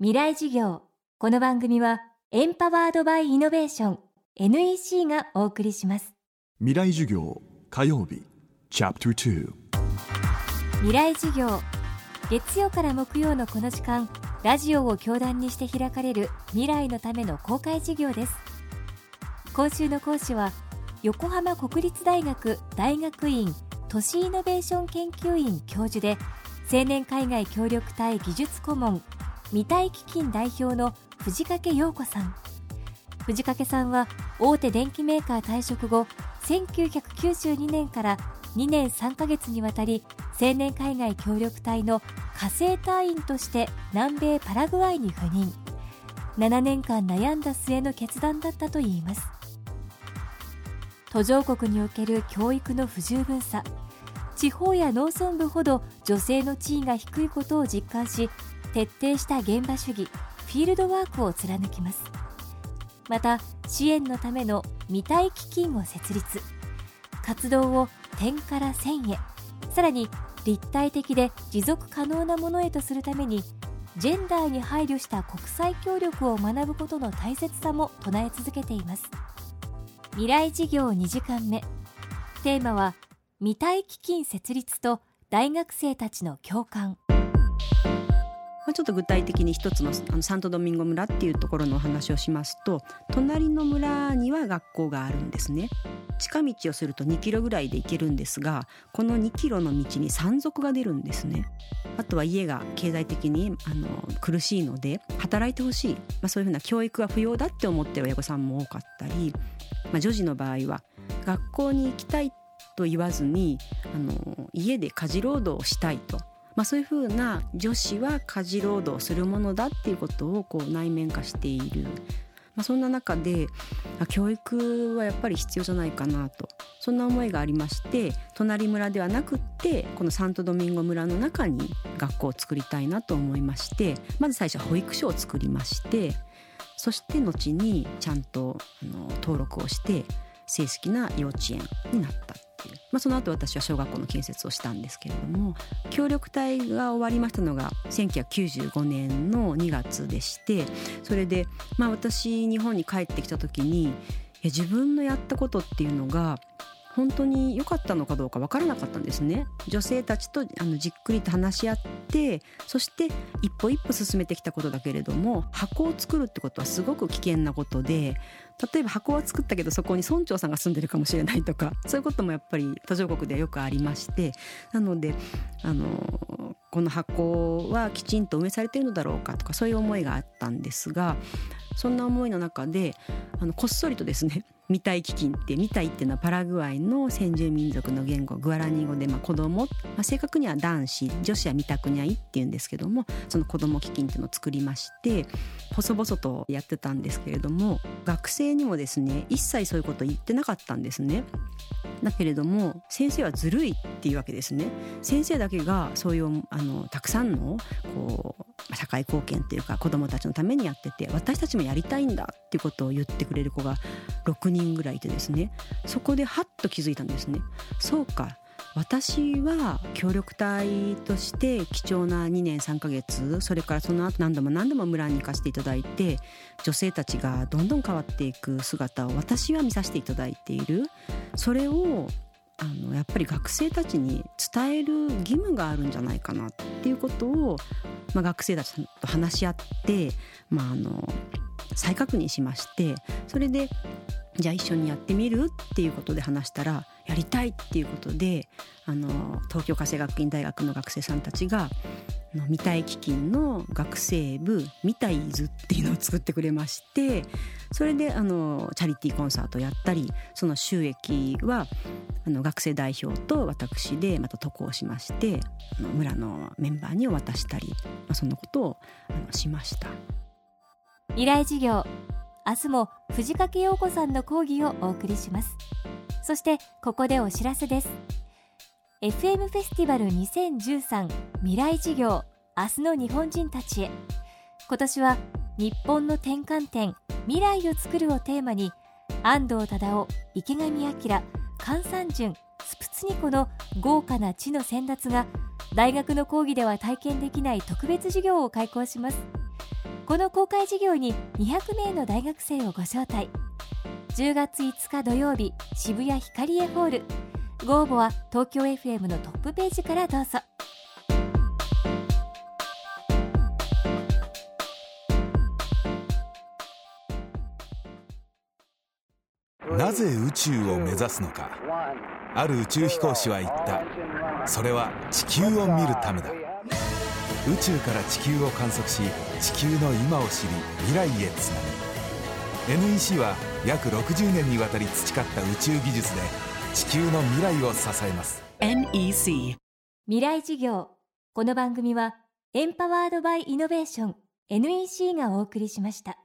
未来事業。この番組はエンパワードバイイノベーション NEC がお送りします。未来授業火曜日チャプター未来事業。月曜から木曜のこの時間ラジオを教壇にして開かれる未来のための公開事業です。今週の講師は横浜国立大学大学院都市イノベーション研究院教授で青年海外協力隊技術顧問未体基金代表の藤掛陽子さん。藤掛さんは大手電機メーカー退職後1992年から2年3ヶ月にわたり青年海外協力隊の火星隊員として南米パラグアイに赴任。7年間悩んだ末の決断だったといいます。途上国における教育の不十分さ地方や農村部ほど女性の地位が低いことを実感し徹底した現場主義フィールドワークを貫きます。また支援のための未体基金を設立。活動を点から線へ。さらに立体的で持続可能なものへとするためにジェンダーに配慮した国際協力を学ぶことの大切さも唱え続けています。未来事業2時間目。テーマは未体基金設立と大学生たちの共感。まあ、ちょっと具体的に一つのあのサントドミンゴ村っていうところのお話をしますと隣の村には学校があるんですね。近道をすると2キロぐらいで行けるんですがこの2キロの道に山賊が出るんですね。あとは家が経済的にあの苦しいので働いてほしい、まあ、そういうふうな教育は不要だって思ってる親御さんも多かったり、まあ、女児の場合は学校に行きたいと言わずにあの家で家事労働をしたいと。まあ、そういうふうな女子は家事労働するものだっていうことをこう内面化している、まあ、そんな中で教育はやっぱり必要じゃないかなと。そんな思いがありまして隣村ではなくってこのサントドミンゴ村の中に学校を作りたいなと思いましてまず最初は保育所を作りましてそして後にちゃんとあの登録をして正式な幼稚園になったっていう、まあ、その後私は小学校の建設をしたんですけれども協力隊が終わりましたのが1995年の2月でしてそれで、まあ、私日本に帰ってきた時に自分のやったことっていうのが本当に良かったのかどうか分からなかったんですね。女性たちとあのじっくりと話し合ってそして一歩一歩進めてきたことだけれども箱を作るってことはすごく危険なことで例えば箱は作ったけどそこに村長さんが住んでるかもしれないとかそういうこともやっぱり途上国ではよくありましてなのであのこの箱はきちんと運営されてるのだろうかとかそういう思いがあったんですがそんな思いの中であのこっそりとですね未体基金って未体っていうのはパラグアイの先住民族の言語グアラニ語でまあ子供、まあ、正確には男子女子は未宅にゃいっていうんですけどもその子供基金っていうのを作りまして細々とやってたんですけれども学生にもですね一切そういうこと言ってなかったんですね。だけれども先生はずるいっていうわけですね。先生だけがそういうあのたくさんのこう社会貢献っていうか子どもたちのためにやってて私たちもやりたいんだっていうことを言ってくれる子が6人ぐらいいてですねそこでハッと気づいたんですね。そうか私は協力隊として貴重な2年3ヶ月それからその後何度も何度も村に行かせていただいて女性たちがどんどん変わっていく姿を私は見させていただいている。それをあのやっぱり学生たちに伝える義務があるんじゃないかなっていうことを、まあ、学生たちと話し合って、まあ、あの再確認しましてそれでじゃあ一緒にやってみるっていうことで話したらやりたいっていうことであの東京家政学院大学の学生さんたちが未体基金の学生部未体図っていうのを作ってくれましてそれであのチャリティーコンサートやったりその収益はあの学生代表と私でまた渡航しましてあの村のメンバーに渡したり、まあ、そんなことをあのしました。依頼事業明日も藤掛陽子さんの講義をお送りしますそしてここでお知らせです。FM フェスティバル2013未来事業明日の日本人たちへ。今年は日本の転換点未来を作るをテーマに安藤忠雄池上彰菅三淳スプツニコの豪華な地の先達が大学の講義では体験できない特別授業を開講します。この公開授業に200名の大学生をご招待。10月5日土曜日渋谷ヒカリエホール。ご応募は東京 FM のトップページからどうぞ。なぜ宇宙を目指すのか。ある宇宙飛行士は言った。それは地球を見るためだ。宇宙から地球を観測し地球の今を知り未来へつなぐ。NEC は約60年にわたり培った宇宙技術で地球の未来を支えます。NEC 未来授業。この番組はエンパワードバイイノベーション NEC がお送りしました